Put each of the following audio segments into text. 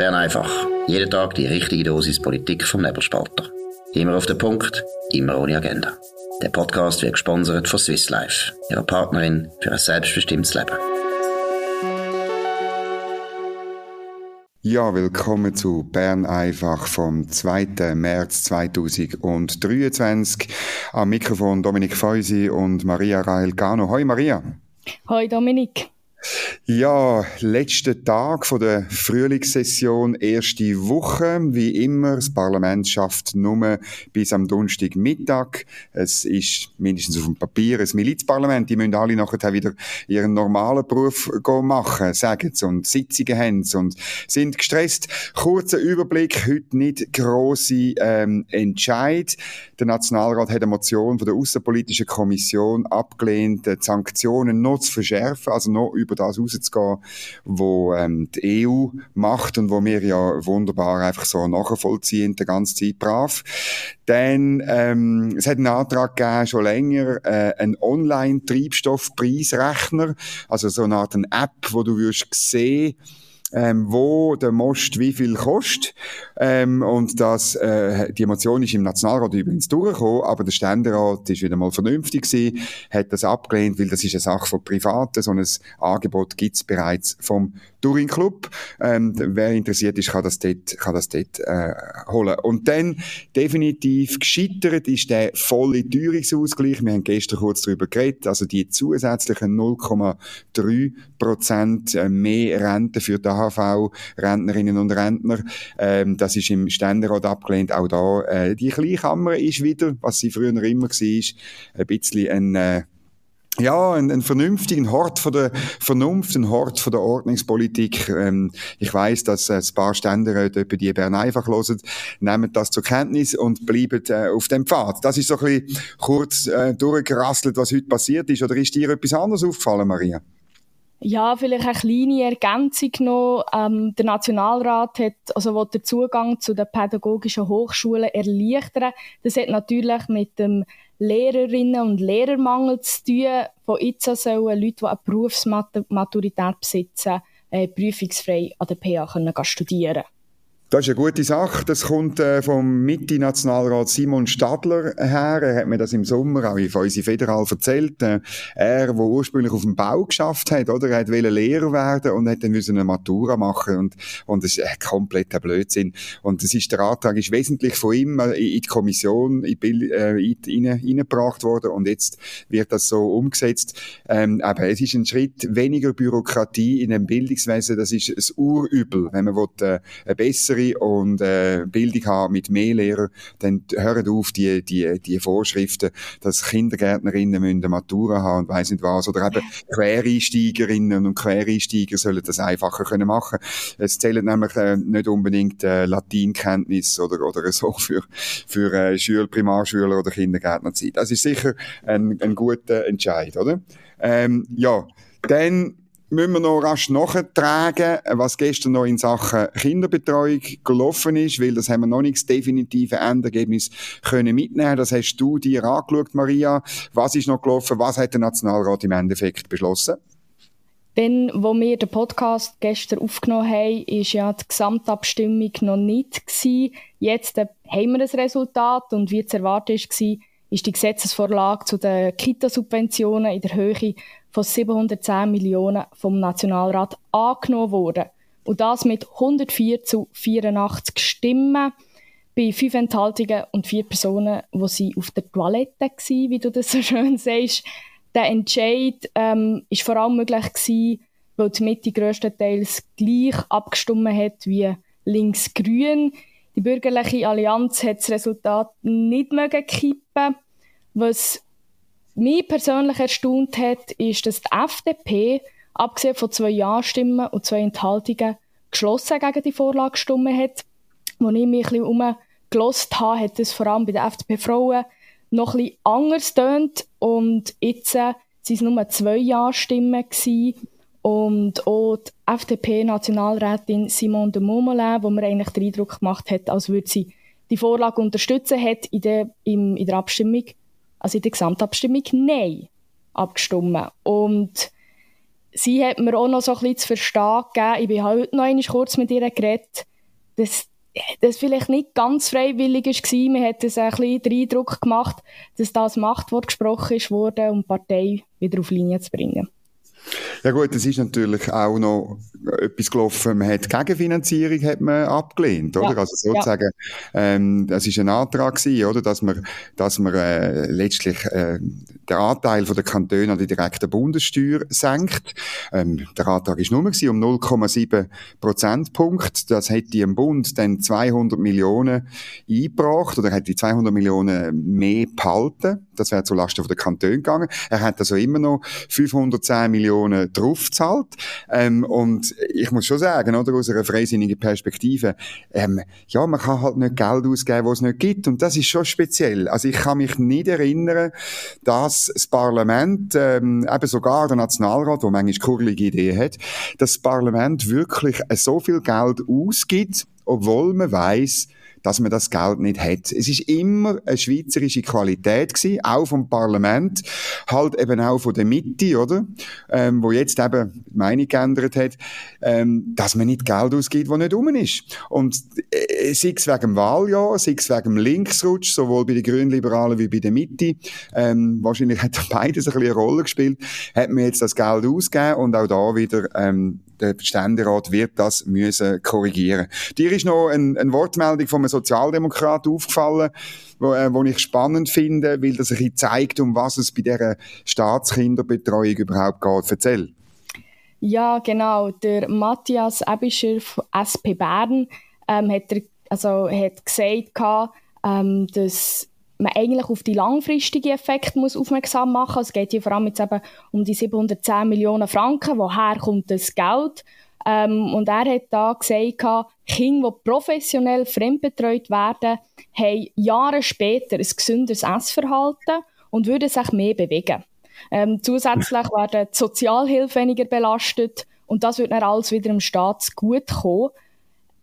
Bern einfach. Jeden Tag die richtige Dosis Politik vom Nebelspalter. Immer auf den Punkt, immer ohne Agenda. Der Podcast wird gesponsert von Swiss Life, ihrer Partnerin für ein selbstbestimmtes Leben. Ja, willkommen zu Bern einfach vom 2. März 2023. Am Mikrofon Dominik Feusi und Maria Rael Gano. Hoi Maria. Hoi Dominik. Ja, letzter Tag von der Frühlingssession, erste Woche. Wie immer, das Parlament schafft nur bis am Donnerstagmittag. Es ist mindestens auf dem Papier ein Milizparlament. Die müssen alle nachher wieder ihren normalen Beruf machen, sagen sie, und Sitzungen haben sie und sind gestresst. Kurzer Überblick, heute nicht grosse ähm, Entscheid. Der Nationalrat hat eine Motion von der Außenpolitischen Kommission abgelehnt, die Sanktionen noch zu verschärfen, also noch über das rauszugehen, wo ähm, die EU macht und wo wir ja wunderbar einfach so nachvollziehen, die ganze Zeit brav. Dann, ähm, es hat einen Antrag gegeben, schon länger, äh, einen Online-Treibstoffpreisrechner, also so eine Art eine App, wo du wirst sehen, ähm, wo der Most wie viel kostet. Ähm, und das, äh, die Emotion ist im Nationalrat übrigens durchgekommen, aber der Ständerat ist wieder mal vernünftig gewesen, hat das abgelehnt, weil das ist eine Sache von Privaten. So ein Angebot gibt's bereits vom Touring Club. Ähm, wer interessiert ist, kann das dort, kann das dort äh, holen. Und dann definitiv gescheitert ist der volle Teuerungsausgleich. Wir haben gestern kurz darüber geredet. Also die zusätzlichen 0,3 Prozent äh, mehr Rente für die AHV-Rentnerinnen und Rentner. Ähm, das ist im Ständerat abgelehnt. Auch da, äh, die Kleinkammer ist wieder, was sie früher immer war, ein bisschen ein, äh, ja, ein, ein vernünftigen Hort von der Vernunft, ein Hort von der Ordnungspolitik. Ähm, ich weiß, dass äh, ein paar Ständeräte etwa die Bern einfach hören, nehmen das zur Kenntnis und bleiben äh, auf dem Pfad. Das ist so ein bisschen kurz äh, durchgerasselt, was heute passiert ist. Oder ist dir etwas anderes aufgefallen, Maria? Ja, vielleicht eine kleine Ergänzung noch. Ähm, der Nationalrat hat, also will den Zugang zu den pädagogischen Hochschulen erleichtern. Das hat natürlich mit dem Lehrerinnen- und Lehrermangel zu tun. Von jetzt sollen Leute, die eine Berufsmaturität besitzen, äh, prüfungsfrei an der PA können studieren können. Das ist eine gute Sache. Das kommt äh, vom Mitte-Nationalrat Simon Stadler her. Er hat mir das im Sommer auch in unsere Federal erzählt. Äh, er, der ursprünglich auf dem Bau geschafft hat, oder? Er wollte Lehrer werden und hat dann eine Matura machen und, und das ist ein kompletter Blödsinn. Und das ist, der Antrag ist wesentlich von ihm äh, in die Kommission in, äh, in, reingebracht worden und jetzt wird das so umgesetzt. Ähm, aber es ist ein Schritt weniger Bürokratie in dem Bildungswesen. Das ist ein Urübel, wenn man will, äh, eine bessere bessere und äh, Bildung haben mit mehr Lehrern, dann hören auf die, die, die Vorschriften, dass Kindergärtnerinnen müssen eine Matura haben und weiss nicht was, oder eben Quereinsteigerinnen und Quereinsteiger sollen das einfacher können machen. Es zählen nämlich äh, nicht unbedingt äh, Latinkenntnis oder, oder so für, für äh, Schüler, Primarschüler oder Kindergärtnerzeit. Das ist sicher ein, ein guter Entscheid, oder? Ähm, ja, dann müssen wir noch rasch nachtragen, was gestern noch in Sachen Kinderbetreuung gelaufen ist, weil das haben wir noch nicht das definitive Endergebnis können mitnehmen. Das hast du dir angeschaut, Maria. Was ist noch gelaufen? Was hat der Nationalrat im Endeffekt beschlossen? Dann, wo wir den Podcast gestern aufgenommen haben, ist ja die Gesamtabstimmung noch nicht gewesen. Jetzt äh, haben wir das Resultat und wie zu erwarten war, ist die Gesetzesvorlage zu den Kitasubventionen in der Höhe von 710 Millionen vom Nationalrat angenommen worden. Und das mit 104 zu 84 Stimmen bei fünf Enthaltungen und vier Personen, wo sie auf der Toilette waren, wie du das so schön sagst. Der Entscheid ähm, ist vor allem möglich gewesen, weil die Mitte grösstenteils gleich abgestimmt hat wie links-grün. Die bürgerliche Allianz hat das Resultat nicht mögen kippen, was mich persönlich erstaunt hat, ist, dass die FDP, abgesehen von zwei Ja-Stimmen und zwei Enthaltungen, geschlossen gegen die Vorlage gestimmt hat. Als ich mich ein bisschen umgelost habe, hat es vor allem bei den FDP-Frauen noch ein bisschen anders tönt und jetzt äh, sind es nur zwei Ja-Stimmen und auch die FDP-Nationalrätin Simone de Montmollin, wo mir eigentlich den Eindruck gemacht hat, als würde sie die Vorlage unterstützen, hat in der, in, in der Abstimmung also in der Gesamtabstimmung Nein abgestimmt. Und sie hat mir auch noch so ein bisschen zu verstehen gegeben, ich bin heute noch einmal kurz mit ihr geredet, das, das vielleicht nicht ganz freiwillig war. Man hat ein bisschen den Eindruck gemacht, dass das Machtwort gesprochen wurde, um die Partei wieder auf Linie zu bringen. Ja gut, es ist natürlich auch noch etwas gelaufen, man hat Gegenfinanzierung hat man abgelehnt, oder? Ja. Also sozusagen, ja. ähm, das ist ein Antrag gewesen, oder? Dass man, dass man äh, letztlich äh, den Anteil von der Kantone an die direkte Bundessteuer senkt. Ähm, der Antrag ist nur gewesen, um 0,7 Prozentpunkt. Das hätte im Bund dann 200 Millionen eingebracht, oder hätte 200 Millionen mehr behalten. Das wäre zulasten von der Kantone gegangen. Er hat also immer noch 510 Millionen draufzahlt. Ähm, und ich muss schon sagen, oder, aus einer freisinnigen Perspektive, ähm, ja, man kann halt nicht Geld ausgeben, was es nicht gibt. Und das ist schon speziell. Also ich kann mich nicht erinnern, dass das Parlament, ähm, eben sogar der Nationalrat, der manchmal kurlige Ideen hat, dass das Parlament wirklich so viel Geld ausgibt, obwohl man weiß, dass man das Geld nicht hat. Es ist immer eine schweizerische Qualität gewesen, auch vom Parlament, halt eben auch von der Mitte, oder? Ähm, wo jetzt eben die Meinung geändert hat, ähm, dass man nicht Geld ausgibt, das nicht rum ist. Und äh, sei es wegen dem Wahljahr, sei es wegen dem Linksrutsch, sowohl bei den Grünliberalen wie bei der Mitte, ähm, wahrscheinlich hat beides ein bisschen eine Rolle gespielt, hat man jetzt das Geld ausgegeben und auch da wieder ähm, der Ständerat wird das müssen korrigieren. Dir ist noch ein, eine Wortmeldung von Sozialdemokrat aufgefallen, wo, äh, wo ich spannend finde, weil das ein zeigt, um was es bei dieser Staatskinderbetreuung überhaupt geht. Erzähl. Ja, genau. Der Matthias Ebischer von SP Bern ähm, hat, er, also, hat gesagt, ähm, dass man eigentlich auf die langfristigen Effekte muss aufmerksam machen muss. Es geht hier vor allem jetzt eben um die 710 Millionen Franken. Woher kommt das Geld? Ähm, und er hat da gesagt, Kinder, die professionell fremdbetreut werden, haben Jahre später ein gesünderes Essverhalten und würden sich mehr bewegen. Ähm, zusätzlich werden die Sozialhilfe weniger belastet und das wird dann alles wieder im Staat gut kommen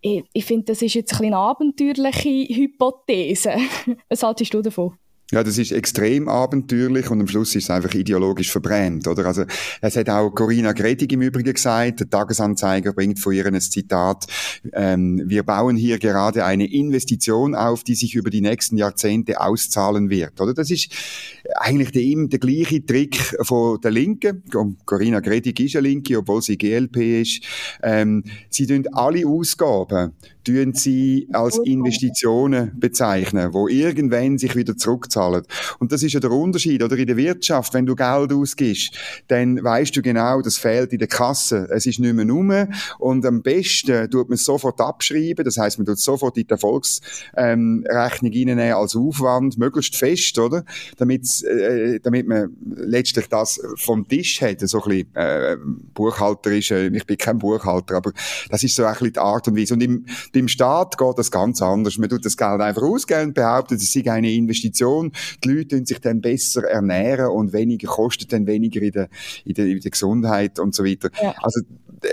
ich, ich finde, das ist jetzt eine abenteuerliche Hypothese. Was haltest du davon? Ja, das ist extrem abenteuerlich und am Schluss ist es einfach ideologisch verbrennt, oder? Also, es hat auch Corinna Gredig im Übrigen gesagt, der Tagesanzeiger bringt von ihr ein Zitat, ähm, wir bauen hier gerade eine Investition auf, die sich über die nächsten Jahrzehnte auszahlen wird, oder? Das ist eigentlich der, der gleiche Trick von der Linken. Corinna Gredig ist eine Linke, obwohl sie GLP ist. Ähm, sie tun alle Ausgaben tun sie als Investitionen bezeichnen, wo irgendwann sich wieder zurückzahlen. Und das ist ja der Unterschied, oder? In der Wirtschaft, wenn du Geld ausgibst, dann weißt du genau, das fehlt in der Kasse. Es ist nicht mehr rum. Und am besten tut man es sofort abschreiben. Das heißt, man tut es sofort in die Erfolgsrechnung ähm, reinnehmen als Aufwand, möglichst fest, oder? Damit, äh, damit man letztlich das vom Tisch hat, so ein bisschen, äh, buchhalterisch, äh, ich bin kein Buchhalter, aber das ist so ein bisschen die Art und Weise. Und im, beim Staat geht das ganz anders. Man tut das Geld einfach ausgeben und behauptet, es sei eine Investition. Die Leute tun sich dann besser ernähren und weniger kostet dann weniger in der, in der, in der Gesundheit und so weiter. Ja. Also,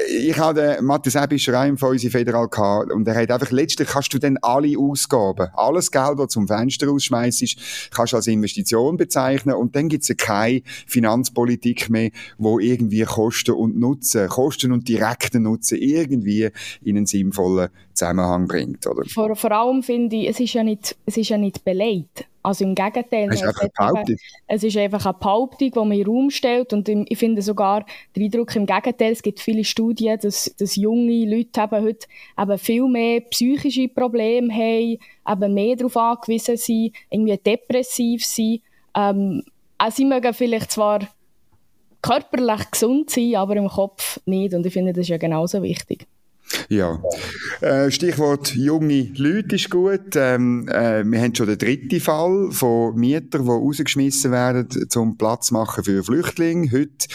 ich hatte Matthias Ebischer auch von unserer Federal gehabt, und er hat einfach, letztlich kannst du dann alle Ausgaben, alles Geld, das zum Fenster rausschmeißt, kannst du als Investition bezeichnen und dann gibt es ja keine Finanzpolitik mehr, wo irgendwie Kosten und Nutzen, Kosten und direkten Nutzen irgendwie in einen sinnvollen Zusammenhang bringt, oder? Vor, vor allem finde ich, es ist ja nicht, es ist ja nicht beleidigt. Also im Gegenteil. Es ist einfach eine Behauptung. Es ist einfach eine Behauptung, die man in den Raum stellt. Und ich finde sogar den Eindruck im Gegenteil, es gibt viele Studien, dass, dass junge Leute eben heute eben viel mehr psychische Probleme haben, eben mehr darauf angewiesen sind, irgendwie depressiv sind. Ähm, also sie mögen vielleicht zwar körperlich gesund sein, aber im Kopf nicht. Und ich finde, das ist ja genauso wichtig. Ja. Äh, Stichwort junge Leute ist gut. Ähm, äh, wir haben schon den dritten Fall von Mietern, die rausgeschmissen werden, zum Platz machen für Flüchtlinge. Heute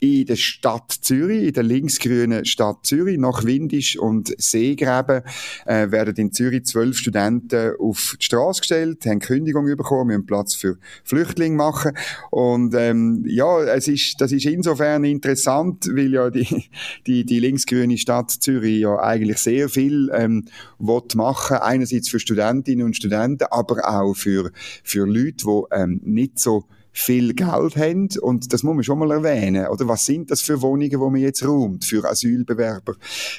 in der Stadt Zürich, in der linksgrünen Stadt Zürich, nach Windisch und Seegräben, äh, werden in Zürich zwölf Studenten auf die Straße gestellt, haben Kündigung bekommen, müssen Platz für Flüchtlinge machen. Und ähm, ja, es ist, das ist insofern interessant, weil ja die, die, die linksgrüne Stadt Zürich ja eigentlich sehr viel ähm, machen einerseits für Studentinnen und Studenten, aber auch für, für Leute, die ähm, nicht so viel Geld haben. Und das muss man schon mal erwähnen. Oder was sind das für Wohnungen, die man jetzt räumt für Asylbewerber?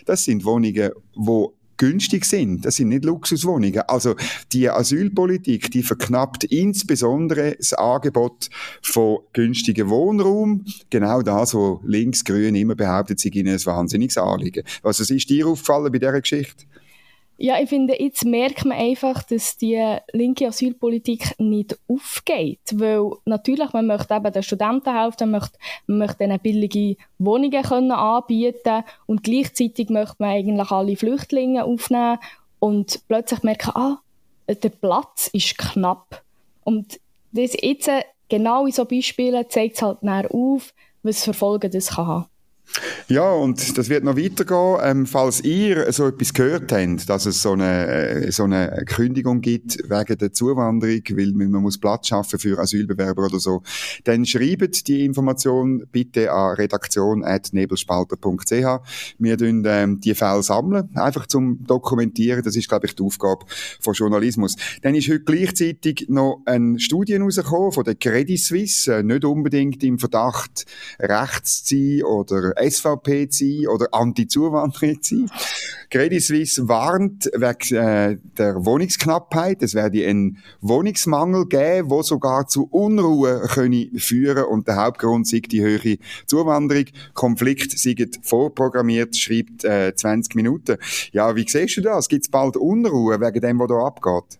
Das sind Wohnungen, wo günstig sind. Das sind nicht Luxuswohnungen. Also die Asylpolitik, die verknappt insbesondere das Angebot von günstigen Wohnraum. Genau das, was Linksgrün immer behauptet, sie ihnen ein wahnsinniges Anliegen. Was ist dir aufgefallen bei dieser Geschichte? Ja, ich finde, jetzt merkt man einfach, dass die linke Asylpolitik nicht aufgeht. Weil natürlich, man möchte eben den Studenten helfen, man möchte, man möchte ihnen billige Wohnungen können anbieten und gleichzeitig möchte man eigentlich alle Flüchtlinge aufnehmen und plötzlich merken, ah, der Platz ist knapp. Und das jetzt, genau in so Beispielen, zeigt es halt näher auf, was für Folgen das kann haben. Ja, und das wird noch weitergehen. Ähm, falls ihr so etwas gehört habt, dass es so eine, äh, so eine Kündigung gibt wegen der Zuwanderung, weil man muss Platz schaffen für Asylbewerber oder so, dann schreibt die Information bitte an redaktion.nebelspalter.ch. Wir tun ähm, die Fälle sammeln, einfach zum Dokumentieren. Das ist, glaube ich, die Aufgabe von Journalismus. Dann ist heute gleichzeitig noch eine Studie rausgekommen von der Credit Suisse, äh, nicht unbedingt im Verdacht, rechts zu sein oder SVP zu sein oder Anti-Zuwanderung zu sein. Credit Suisse warnt wegen äh, der Wohnungsknappheit. Es werde einen Wohnungsmangel geben, wo sogar zu Unruhe können führen und der Hauptgrund sei die höhere Zuwanderung. Konflikt sei vorprogrammiert, schreibt äh, 20 Minuten. Ja, wie siehst du das? Gibt es bald Unruhe wegen dem, was da abgeht?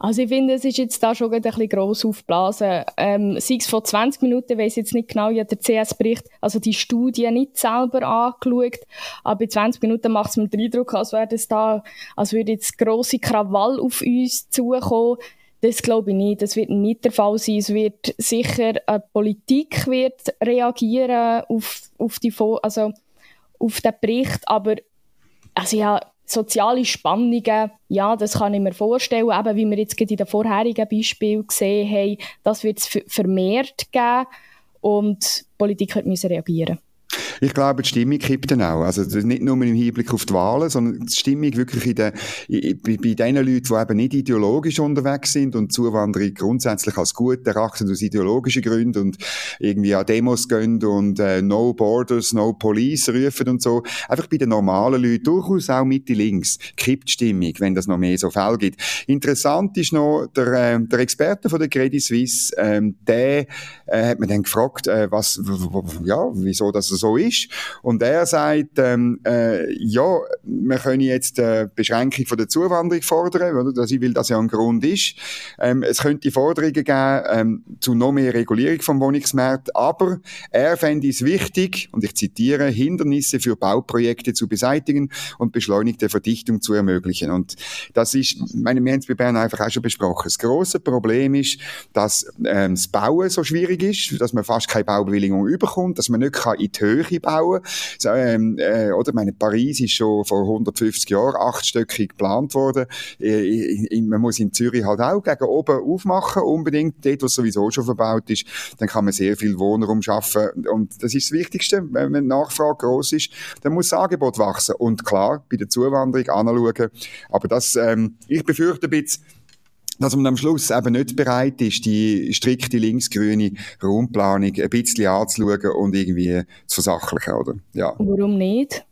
Also ich finde, es ist jetzt da schon ein bisschen gross aufgeblasen. Ähm, sei es vor 20 Minuten, weiß jetzt nicht genau, ich habe der CS-Bericht, also die Studie nicht selber angeschaut, aber bei 20 Minuten macht es mir den Eindruck, als wäre das da, als würde jetzt grosse Krawall auf uns zukommen. Das glaube ich nicht. Das wird nicht der Fall sein. Es wird sicher, eine Politik wird reagieren auf, auf die, also auf den Bericht, aber also ja, soziale Spannungen, ja, das kann ich mir vorstellen, eben wie wir jetzt in den vorherigen Beispielen gesehen haben, das wird es vermehrt geben und die Politik wird reagieren ich glaube, die Stimmung kippt dann auch. Also nicht nur im Hinblick auf die Wahlen, sondern die Stimmung wirklich in der, bei, bei den Leuten, die eben nicht ideologisch unterwegs sind und Zuwanderung grundsätzlich als gut erachten aus ideologischen Gründen und irgendwie an Demos gehen und äh, No Borders, No Police rufen und so. Einfach bei den normalen Leuten, durchaus auch Mitte links, kippt die Stimmung, wenn das noch mehr so Fälle gibt. Interessant ist noch, der, äh, der Experte von der Credit Suisse, ähm, der äh, hat mir dann gefragt, äh, was, ja, wieso das so ist ist. Und er sagt, ähm, äh, ja, wir können jetzt eine Beschränkung von der Zuwanderung fordern, oder? Das, weil das ja ein Grund ist. Ähm, es könnte Forderungen geben ähm, zu noch mehr Regulierung vom Wohnungsmarkt, aber er fände es wichtig, und ich zitiere, Hindernisse für Bauprojekte zu beseitigen und beschleunigte Verdichtung zu ermöglichen. Und das ist, meine, wir haben es bei Bern einfach auch schon besprochen. Das große Problem ist, dass ähm, das Bauen so schwierig ist, dass man fast keine Baubewilligung überkommt, dass man nicht kann in die Höhe bauen. So, ähm, äh, oder meine Paris ist schon vor 150 Jahren achtstöckig geplant worden. Äh, man muss in Zürich halt auch gegen oben aufmachen, unbedingt dort, was sowieso schon verbaut ist. Dann kann man sehr viel Wohnraum schaffen und das ist das Wichtigste. Wenn die Nachfrage groß ist, dann muss das Angebot wachsen und klar bei der Zuwanderung anschauen. Aber das, ähm, ich befürchte ein bisschen dass man am Schluss eben nicht bereit ist, die strikte linksgrüne Raumplanung ein bisschen anzuschauen und irgendwie zu versachlichen, oder? Ja. Warum nicht?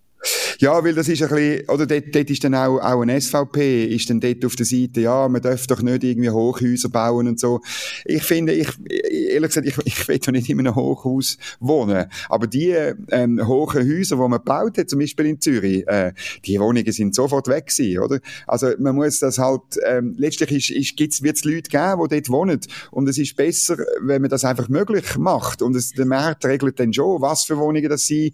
Ja, weil das ist ein bisschen, oder dort, dort ist dann auch, auch ein SVP, ist dann dort auf der Seite, ja, man darf doch nicht irgendwie Hochhäuser bauen und so. Ich finde, ich, ehrlich gesagt, ich, ich will doch nicht in einem Hochhaus wohnen. Aber die ähm, hohen Häuser, die man gebaut hat, zum Beispiel in Zürich, äh, die Wohnungen sind sofort weg gewesen, oder? Also man muss das halt, ähm, letztlich ist, ist, gibt's, wird's Leute geben, die dort wohnen. Und es ist besser, wenn man das einfach möglich macht. Und es, der Markt regelt dann schon, was für Wohnungen das sie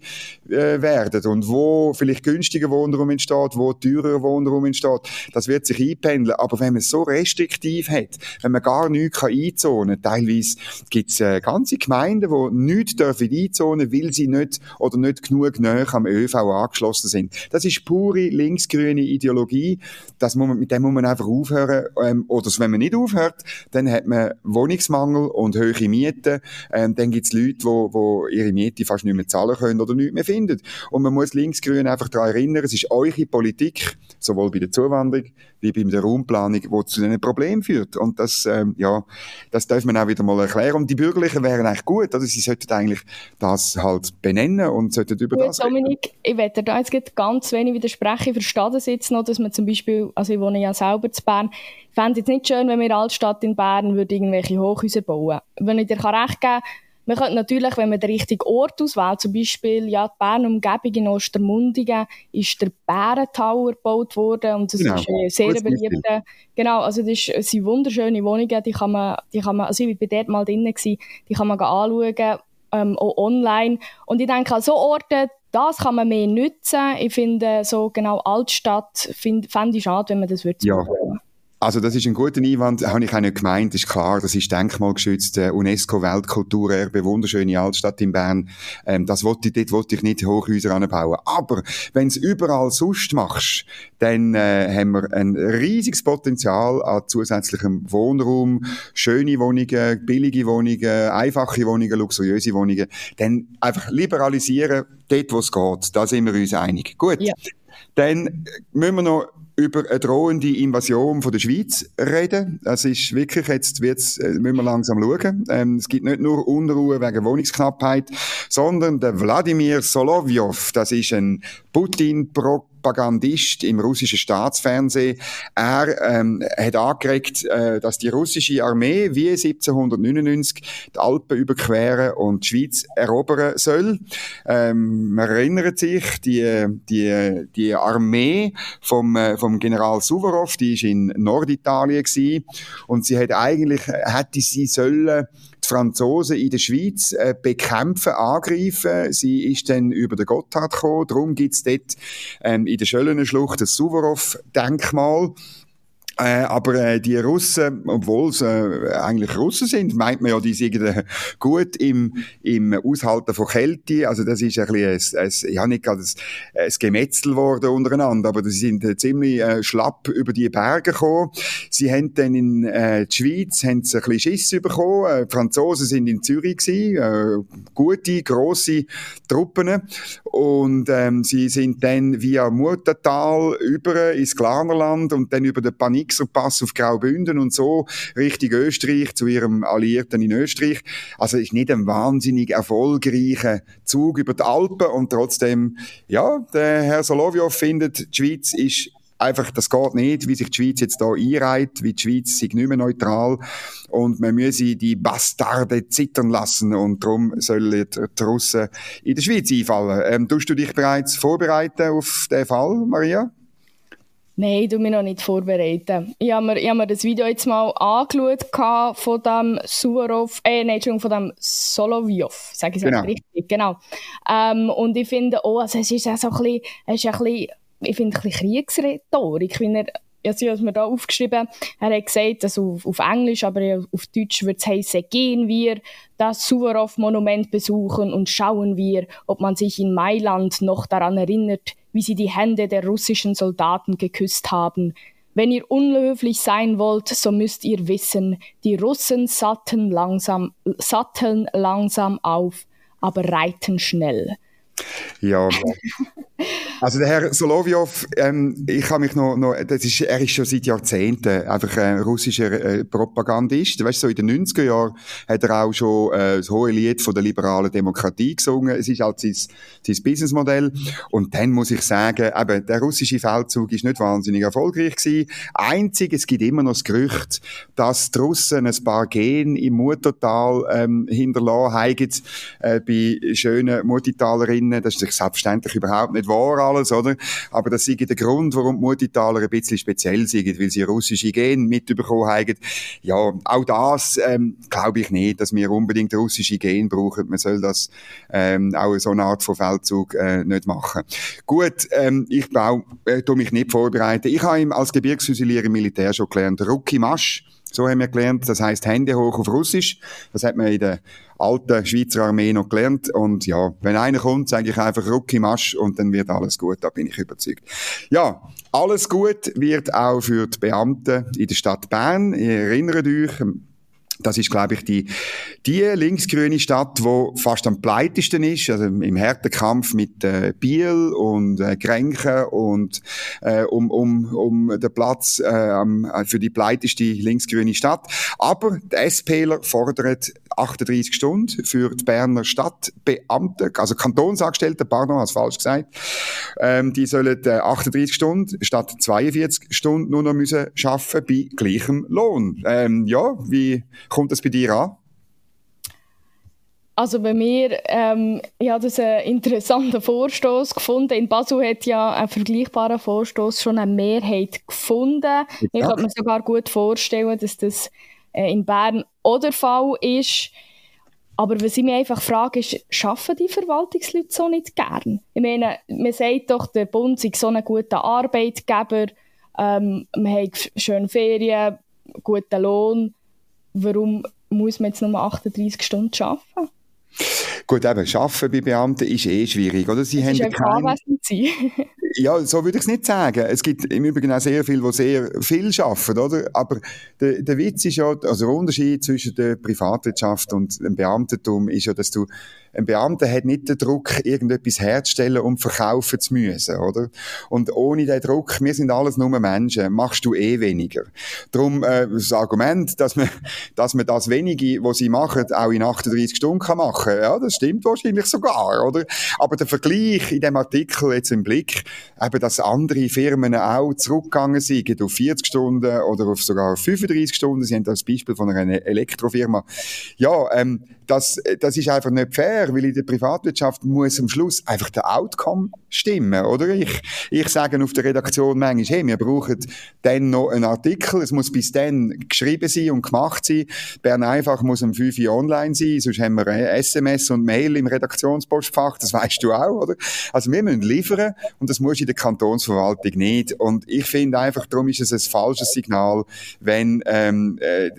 äh, werden und wo vielleicht günstiger Wohnraum entsteht, wo teurer Wohnraum entsteht. Das wird sich einpendeln. Aber wenn man es so restriktiv hat, wenn man gar nichts einzonen kann, teilweise gibt es äh, ganze Gemeinden, die nichts dürfen einzonen, weil sie nicht oder nicht genug näher am ÖV angeschlossen sind. Das ist pure linksgrüne Ideologie. Das muss man, mit dem muss man einfach aufhören. Ähm, oder wenn man nicht aufhört, dann hat man Wohnungsmangel und hohe Mieten. Ähm, dann gibt es Leute, die ihre Miete fast nicht mehr zahlen können oder nicht mehr finden. Und man muss linksgrün einfach einfach daran erinnern, es ist eure Politik, sowohl bei der Zuwanderung wie bei der Raumplanung, die zu einem Problem führt. Und das, ähm, ja, das darf man auch wieder mal erklären. Und die Bürgerlichen wären eigentlich gut, oder? Sie sollten eigentlich das halt benennen und sollten über gut, das Dominik, ich werde da jetzt ganz wenig widersprechen. Ich verstehe das jetzt noch, dass man zum Beispiel, also ich wohne ja selber zu Bern, ich fände es jetzt nicht schön, wenn wir Altstadt in Bern würde irgendwelche Hochhäuser bauen. Wenn ich dir recht geben kann, man könnte natürlich, wenn man den richtigen Ort auswählt, zum Beispiel, ja, die Bern-Umgebung in Ostermundigen, ist der Bärentower gebaut worden und das genau. ist ein sehr beliebter, genau, also das, ist, das sind wunderschöne Wohnungen, die kann man, die kann man, also ich war dort mal drinnen gewesen, die kann man anschauen, ähm, auch online und ich denke, an so Orte, das kann man mehr nutzen. Ich finde, so genau Altstadt fände ich schade, wenn man das würde. Ja. Also das ist ein guter Einwand, habe ich auch nicht gemeint, ist klar, das ist denkmalgeschützt, UNESCO-Weltkulturerbe, wunderschöne Altstadt in Bern, ähm, das wollte ich, dort wollte ich nicht Hochhäuser anbauen. Aber wenn es überall sonst machst, dann äh, haben wir ein riesiges Potenzial an zusätzlichem Wohnraum, schöne Wohnungen, billige Wohnungen, einfache Wohnungen, luxuriöse Wohnungen, dann einfach liberalisieren, dort wo es geht, da sind wir uns einig. Gut. Ja. Dann müssen wir noch über eine drohende Invasion von der Schweiz reden. Das ist wirklich, jetzt wird's, äh, müssen wir langsam schauen. Ähm, es gibt nicht nur Unruhe wegen Wohnungsknappheit, sondern der Wladimir Solovyov, das ist ein Putin-Pro Propagandist im russischen Staatsfernsehen. Er ähm, hat angeregt, äh, dass die russische Armee wie 1799 die Alpen überqueren und die Schweiz erobern soll. Ähm, man erinnert sich, die, die, die Armee vom, äh, vom General Suvorov, die ist in Norditalien gewesen, und sie hat eigentlich, hätte sie sollen die Franzosen in der Schweiz äh, bekämpfen, angreifen. Sie ist dann über den Gotthard gekommen. Darum gibt's dort ähm, in der Schöllener Schlucht das Suvorov-Denkmal. Äh, aber äh, die Russen, obwohl sie äh, eigentlich Russen sind, meint man ja, die sind äh, gut im, im Aushalten von Kälte. Also das ist ein bisschen, ein, ein, ja nicht gerade ein, ein Gemetzel geworden untereinander, aber sie sind äh, ziemlich äh, schlapp über die Berge gekommen. Sie haben dann in äh, die Schweiz haben sie ein bisschen Schiss bekommen. Äh, Franzosen sind in Zürich gewesen, äh, gute, grosse Truppen. Und ähm, sie sind dann via Murtental über ins Glarnerland und dann über den Panik Nixer Pass auf Graubünden und so Richtung Österreich zu ihrem Alliierten in Österreich. Also ist nicht ein wahnsinnig erfolgreicher Zug über die Alpen und trotzdem, ja, der Herr Solovyov findet, die Schweiz ist einfach, das geht nicht, wie sich die Schweiz jetzt da einreiht, wie die Schweiz sich nicht mehr neutral und man müsse die Bastarde zittern lassen und darum sollen die Russen in der Schweiz einfallen. Ähm, tust du dich bereits vorbereiten auf den Fall, Maria? Nein, du mich noch nicht vorbereiten. Ich habe mir, ich habe mir das Video jetzt mal angeschaut von dem Suvorov, äh, nein, Entschuldigung, von dem Solovyov, sage ich es genau. richtig, genau. Ähm, und ich finde auch, also es ist auch so ein bisschen, es ist ein bisschen, ich finde ein bisschen Kriegsrhetorik. Ich finde, also, was mir da aufgeschrieben, er hat gesagt, dass auf, auf Englisch, aber auf Deutsch wird es heißen, gehen wir das Suvorov-Monument besuchen und schauen wir, ob man sich in Mailand noch daran erinnert, wie sie die Hände der russischen Soldaten geküsst haben. Wenn ihr unhöflich sein wollt, so müsst ihr wissen, die Russen satteln langsam, satteln langsam auf, aber reiten schnell. Ja. Also der Herr Solovyov, ähm, ich habe mich noch, noch das ist, er ist schon seit Jahrzehnten einfach ein russischer äh, Propagandist. Weißt du, so in den 90er Jahren hat er auch schon äh, das hohe Lied von der liberalen Demokratie gesungen. Es ist halt sein, sein Businessmodell. Und dann muss ich sagen, eben, der russische Feldzug ist nicht wahnsinnig erfolgreich gewesen. Einzig, es gibt immer noch das Gerücht, dass die Russen ein paar Gen im Muttertal ähm, hinterlassen haben, äh, bei schönen Muttertalerinnen. Das ist selbstverständlich überhaupt nicht wahr alles, oder? Aber das ist der Grund, warum die ein bisschen speziell sind, weil sie russische Gene mitbekommen haben. Ja, auch das ähm, glaube ich nicht, dass wir unbedingt russische Gene brauchen. Man soll das ähm, auch so eine Art von Feldzug äh, nicht machen. Gut, ähm, ich baue, äh, tu mich nicht vorbereiten. Ich habe als Gebirgsfüsilier im Militär schon gelernt, Rucki Masch. So haben wir gelernt. Das heißt Hände hoch auf Russisch. Das hat man in der alten Schweizer Armee noch gelernt. Und ja, wenn einer kommt, sage ich einfach Rucki Masch und dann wird alles gut. Da bin ich überzeugt. Ja, alles gut wird auch für die Beamten in der Stadt Bern. Ihr erinnert euch, Das ist, glaube ich, die, die linksgrüne Stadt, die fast am pleitesten ist, also im harten Kampf mit äh, Biel und äh, Grenchen und äh, um, um, um den Platz äh, für die pleiteste linksgrüne Stadt. Aber die SPler fordern 38 Stunden für die Berner Stadtbeamten, also Kantonsangestellte, pardon, hast falsch gesagt. Ähm, die sollen äh, 38 Stunden statt 42 Stunden nur noch müssen arbeiten bei gleichem Lohn. Ähm, ja, wie kommt das bei dir an? Also bei mir, ähm, ich habe das einen interessanten Vorstoß gefunden. In Basel hat ja ein vergleichbarer Vorstoß schon eine Mehrheit gefunden. Ich kann mir sogar gut vorstellen, dass das äh, in Bern auch der Fall ist. Aber was ich mich einfach frage, ist, schaffen die Verwaltungsleute so nicht gern? Ich meine, man sagt doch, der Bund sei so ein guter Arbeitgeber, ähm, man hat schöne Ferien, guten Lohn. Warum muss man jetzt nur 38 Stunden arbeiten? Gut, eben, arbeiten bei Beamten ist eh schwierig, oder? Sie das haben ist kein... Ja, so würde ich es nicht sagen. Es gibt im Übrigen auch sehr viele, die sehr viel arbeiten, oder? Aber der, der Witz ist ja, also der Unterschied zwischen der Privatwirtschaft und dem Beamtentum ist ja, dass du ein Beamter hat nicht den Druck, irgendetwas herzustellen und verkaufen zu müssen, oder? Und ohne den Druck, wir sind alles nur Menschen, machst du eh weniger. Darum äh, das Argument, dass man, dass man das Wenige, was sie machen, auch in 38 Stunden kann machen, ja, das stimmt wahrscheinlich sogar, oder? Aber der Vergleich in dem Artikel jetzt im Blick, eben, dass andere Firmen auch zurückgegangen sind auf 40 Stunden oder auf sogar auf 35 Stunden, sie haben das Beispiel von einer Elektrofirma. Ja, ähm, das, das ist einfach nicht fair, weil in der Privatwirtschaft muss am Schluss einfach der Outcome stimmen, oder? Ich, ich sage auf der Redaktion manchmal, hey, wir brauchen dann noch einen Artikel, es muss bis dann geschrieben sein und gemacht sein. Bern einfach muss um 5 Uhr online sein, sonst haben wir SMS und Mail im Redaktionspostfach, das weißt du auch, oder? Also wir müssen liefern und das muss in der Kantonsverwaltung nicht. Und ich finde einfach, darum ist es ein falsches Signal, wenn ähm, äh,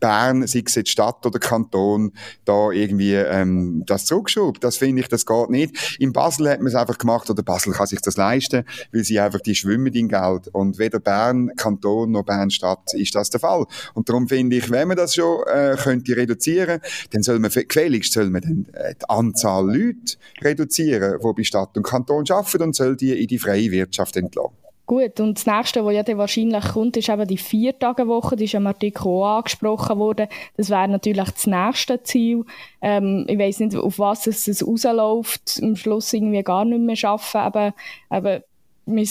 Bern, sei es jetzt Stadt oder Kanton, da irgendwie ähm, das zurückschraubt. Das finde ich, das geht nicht. In Basel hat man es einfach gemacht, oder Basel kann sich das leisten, weil sie einfach die schwimmen in Geld. Und weder Bern, Kanton noch Bern Stadt ist das der Fall. Und darum finde ich, wenn man das schon äh, könnte reduzieren, dann soll man gefälligst soll man dann äh, die Anzahl Leute reduzieren, die bei Stadt und Kanton arbeiten und soll die in die freie Wirtschaft entlassen. Gut, und das nächste, was ja dann wahrscheinlich kommt, ist eben die Viertagewoche. Die ist im Artikel auch angesprochen worden. Das wäre natürlich das nächste Ziel. Ähm, ich weiß nicht, auf was es, rausläuft. Am Schluss irgendwie gar nicht mehr arbeiten. Eben, eben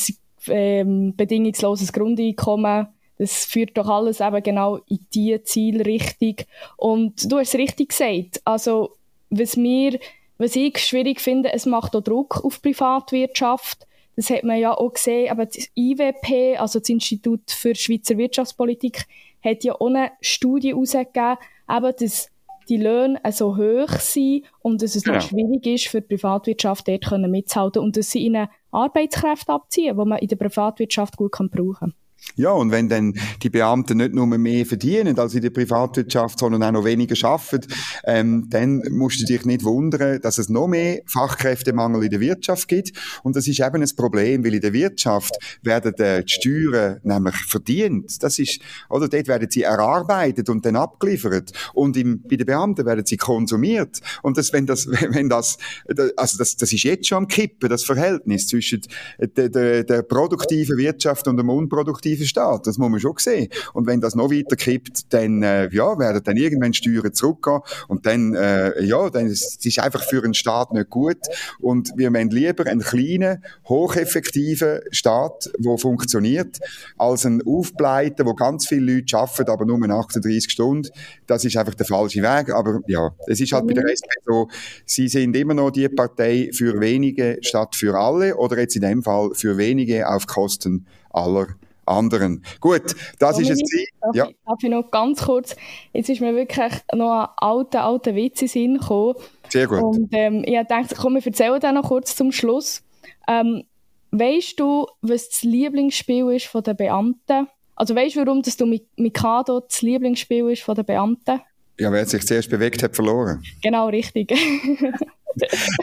ähm, bedingungsloses Grundeinkommen. Das führt doch alles eben genau in diese Zielrichtung. Und du hast es richtig gesagt. Also, was mir, was ich schwierig finde, es macht auch Druck auf die Privatwirtschaft das hat man ja auch gesehen, aber das IWP, also das Institut für Schweizer Wirtschaftspolitik, hat ja auch eine Studie herausgegeben, eben, dass die Löhne so hoch sind und dass es ja. noch schwierig ist für die Privatwirtschaft dort mitzuhalten und dass sie ihnen Arbeitskräfte abziehen, die man in der Privatwirtschaft gut brauchen kann. Ja, und wenn dann die Beamten nicht nur mehr verdienen als in der Privatwirtschaft, sondern auch noch weniger arbeiten, ähm, dann musst du dich nicht wundern, dass es noch mehr Fachkräftemangel in der Wirtschaft gibt. Und das ist eben ein Problem, weil in der Wirtschaft werden äh, die Steuern nämlich verdient. Das ist, oder dort werden sie erarbeitet und dann abgeliefert. Und im, bei den Beamten werden sie konsumiert. Und das, wenn das, wenn das, also das, das ist jetzt schon am Kippen, das Verhältnis zwischen der, der, der produktiven Wirtschaft und dem unproduktiven aktiven Staat. Das muss man schon sehen. Und wenn das noch weiter kippt, dann, äh, ja, werden dann irgendwann Steuern zurückgehen. Und dann, äh, ja, dann ist es einfach für einen Staat nicht gut. Und wir meinen lieber einen kleinen, hocheffektiven Staat, der funktioniert, als einen Aufbleiten, wo ganz viele Leute arbeiten, aber nur 38 Stunden. Das ist einfach der falsche Weg. Aber ja, es ist halt bei der SP so, sie sind immer noch die Partei für wenige statt für alle oder jetzt in dem Fall für wenige auf Kosten aller anderen. Gut, das Dominik, ist es. Darf, ja. darf ich noch ganz kurz, jetzt ist mir wirklich noch ein alter, alter Witz in Sinn gekommen. Sehr gut. Und ähm, ich dachte, komm, ich erzähle den noch kurz zum Schluss. Ähm, weißt du, was das Lieblingsspiel ist von den Beamten? Also weißt du, warum dass du Mikado das Lieblingsspiel ist von den Beamten? Ja, wer sich zuerst bewegt hat, verloren. Genau, richtig.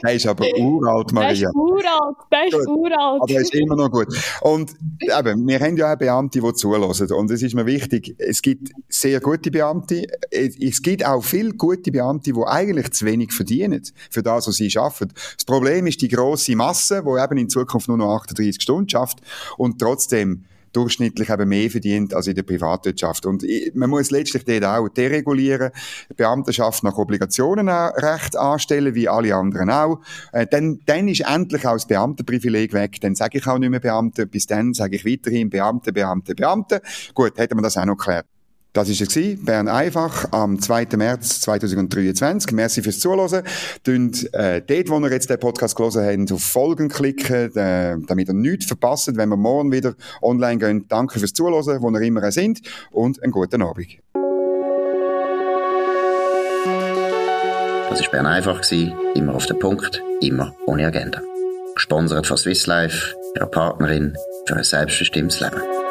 der ist aber uralt, Maria. Der ist uralt, der ist gut. uralt. Aber er ist immer noch gut. Und eben, wir haben ja auch Beamte, die zulassen. Und es ist mir wichtig, es gibt sehr gute Beamte. Es gibt auch viele gute Beamte, die eigentlich zu wenig verdienen für das, was sie arbeiten. Das Problem ist die grosse Masse, die eben in Zukunft nur noch 38 Stunden schafft und trotzdem durchschnittlich eben mehr verdient als in der Privatwirtschaft. Und man muss letztlich dort auch deregulieren, Beamtenschaft nach Obligationenrecht anstellen, wie alle anderen auch. Äh, dann, dann ist endlich auch das Beamtenprivileg weg. Dann sage ich auch nicht mehr Beamte. Bis dann sage ich weiterhin Beamte, Beamte, Beamte. Gut, hätten wir das auch noch geklärt. Das war es, Bern einfach, am 2. März 2023. Merci fürs Zuhören. Dünnt, äh, dort, wo ihr jetzt den Podcast gelesen habt, auf Folgen klicken, äh, damit ihr nichts verpasst, wenn wir morgen wieder online gehen. Danke fürs Zuhören, wo ihr immer sind und einen guten Abend. Das war Bern einfach, immer auf den Punkt, immer ohne Agenda. Gesponsert von Swiss Life, ihrer Partnerin für ein selbstbestimmtes Leben.